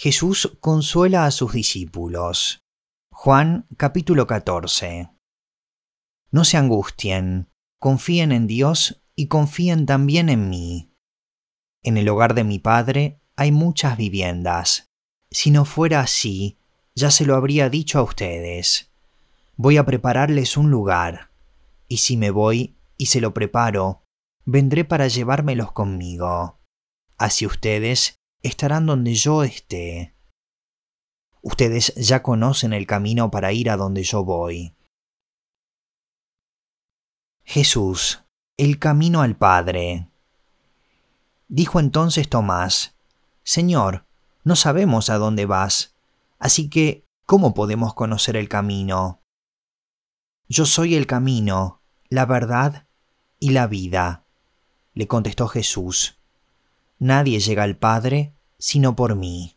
Jesús consuela a sus discípulos. Juan capítulo 14. No se angustien, confíen en Dios y confíen también en mí. En el hogar de mi Padre hay muchas viviendas. Si no fuera así, ya se lo habría dicho a ustedes. Voy a prepararles un lugar, y si me voy y se lo preparo, vendré para llevármelos conmigo. Así ustedes estarán donde yo esté. Ustedes ya conocen el camino para ir a donde yo voy. Jesús, el camino al Padre. Dijo entonces Tomás, Señor, no sabemos a dónde vas, así que, ¿cómo podemos conocer el camino? Yo soy el camino, la verdad y la vida, le contestó Jesús. Nadie llega al Padre sino por mí.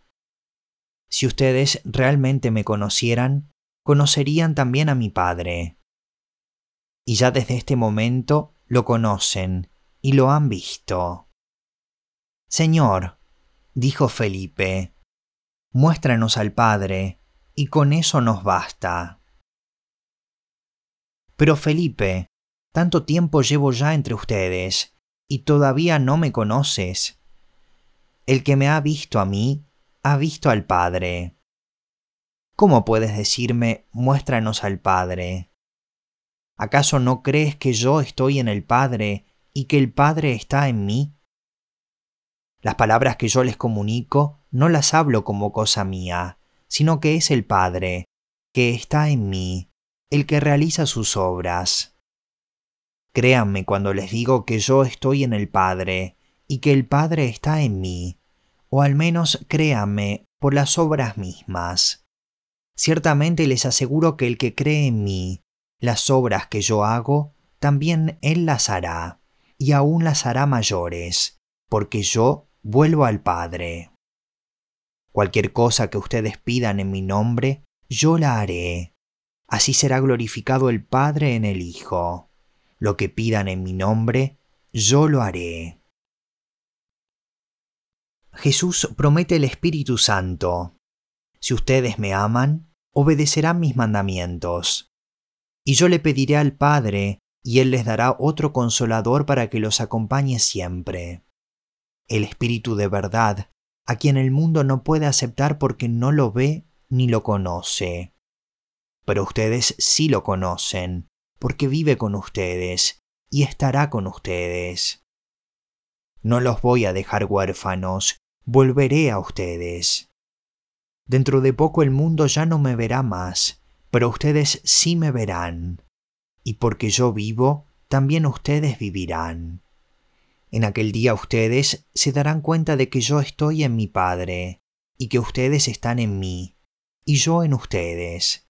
Si ustedes realmente me conocieran, conocerían también a mi Padre. Y ya desde este momento lo conocen y lo han visto. Señor, dijo Felipe, muéstranos al Padre, y con eso nos basta. Pero Felipe, tanto tiempo llevo ya entre ustedes, y todavía no me conoces. El que me ha visto a mí, ha visto al Padre. ¿Cómo puedes decirme, muéstranos al Padre? ¿Acaso no crees que yo estoy en el Padre y que el Padre está en mí? Las palabras que yo les comunico no las hablo como cosa mía, sino que es el Padre, que está en mí, el que realiza sus obras. Créanme cuando les digo que yo estoy en el Padre y que el Padre está en mí, o al menos créanme por las obras mismas. Ciertamente les aseguro que el que cree en mí, las obras que yo hago, también él las hará, y aún las hará mayores, porque yo vuelvo al Padre. Cualquier cosa que ustedes pidan en mi nombre, yo la haré. Así será glorificado el Padre en el Hijo. Lo que pidan en mi nombre, yo lo haré. Jesús promete el Espíritu Santo. Si ustedes me aman, obedecerán mis mandamientos. Y yo le pediré al Padre, y Él les dará otro consolador para que los acompañe siempre. El Espíritu de verdad, a quien el mundo no puede aceptar porque no lo ve ni lo conoce. Pero ustedes sí lo conocen, porque vive con ustedes y estará con ustedes. No los voy a dejar huérfanos, volveré a ustedes. Dentro de poco el mundo ya no me verá más, pero ustedes sí me verán, y porque yo vivo, también ustedes vivirán. En aquel día ustedes se darán cuenta de que yo estoy en mi Padre, y que ustedes están en mí, y yo en ustedes.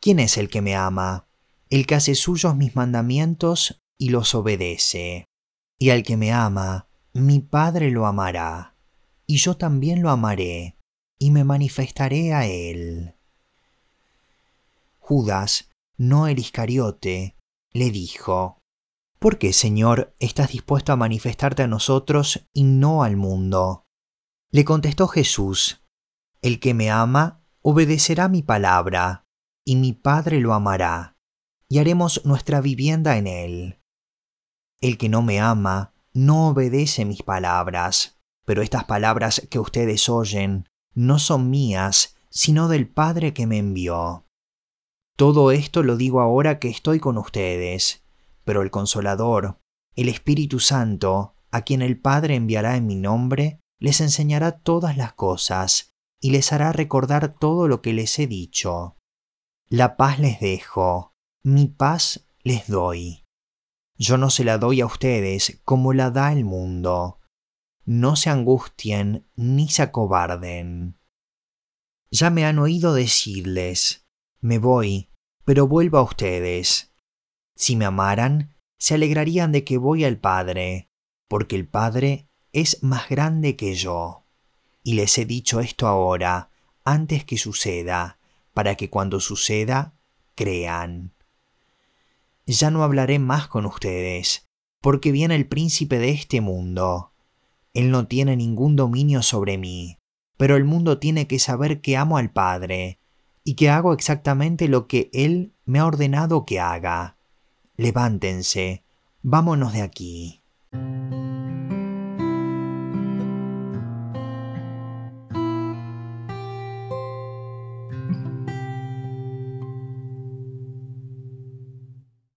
¿Quién es el que me ama? El que hace suyos mis mandamientos y los obedece. Y al que me ama, mi Padre lo amará, y yo también lo amaré, y me manifestaré a él. Judas, no el Iscariote, le dijo, ¿Por qué, Señor, estás dispuesto a manifestarte a nosotros y no al mundo? Le contestó Jesús, El que me ama, obedecerá mi palabra, y mi Padre lo amará, y haremos nuestra vivienda en él. El que no me ama, no obedece mis palabras, pero estas palabras que ustedes oyen no son mías, sino del Padre que me envió. Todo esto lo digo ahora que estoy con ustedes, pero el Consolador, el Espíritu Santo, a quien el Padre enviará en mi nombre, les enseñará todas las cosas y les hará recordar todo lo que les he dicho. La paz les dejo, mi paz les doy. Yo no se la doy a ustedes como la da el mundo. No se angustien ni se acobarden. Ya me han oído decirles, me voy, pero vuelvo a ustedes. Si me amaran, se alegrarían de que voy al Padre, porque el Padre es más grande que yo. Y les he dicho esto ahora, antes que suceda, para que cuando suceda, crean ya no hablaré más con ustedes, porque viene el príncipe de este mundo. Él no tiene ningún dominio sobre mí, pero el mundo tiene que saber que amo al Padre y que hago exactamente lo que Él me ha ordenado que haga. Levántense, vámonos de aquí.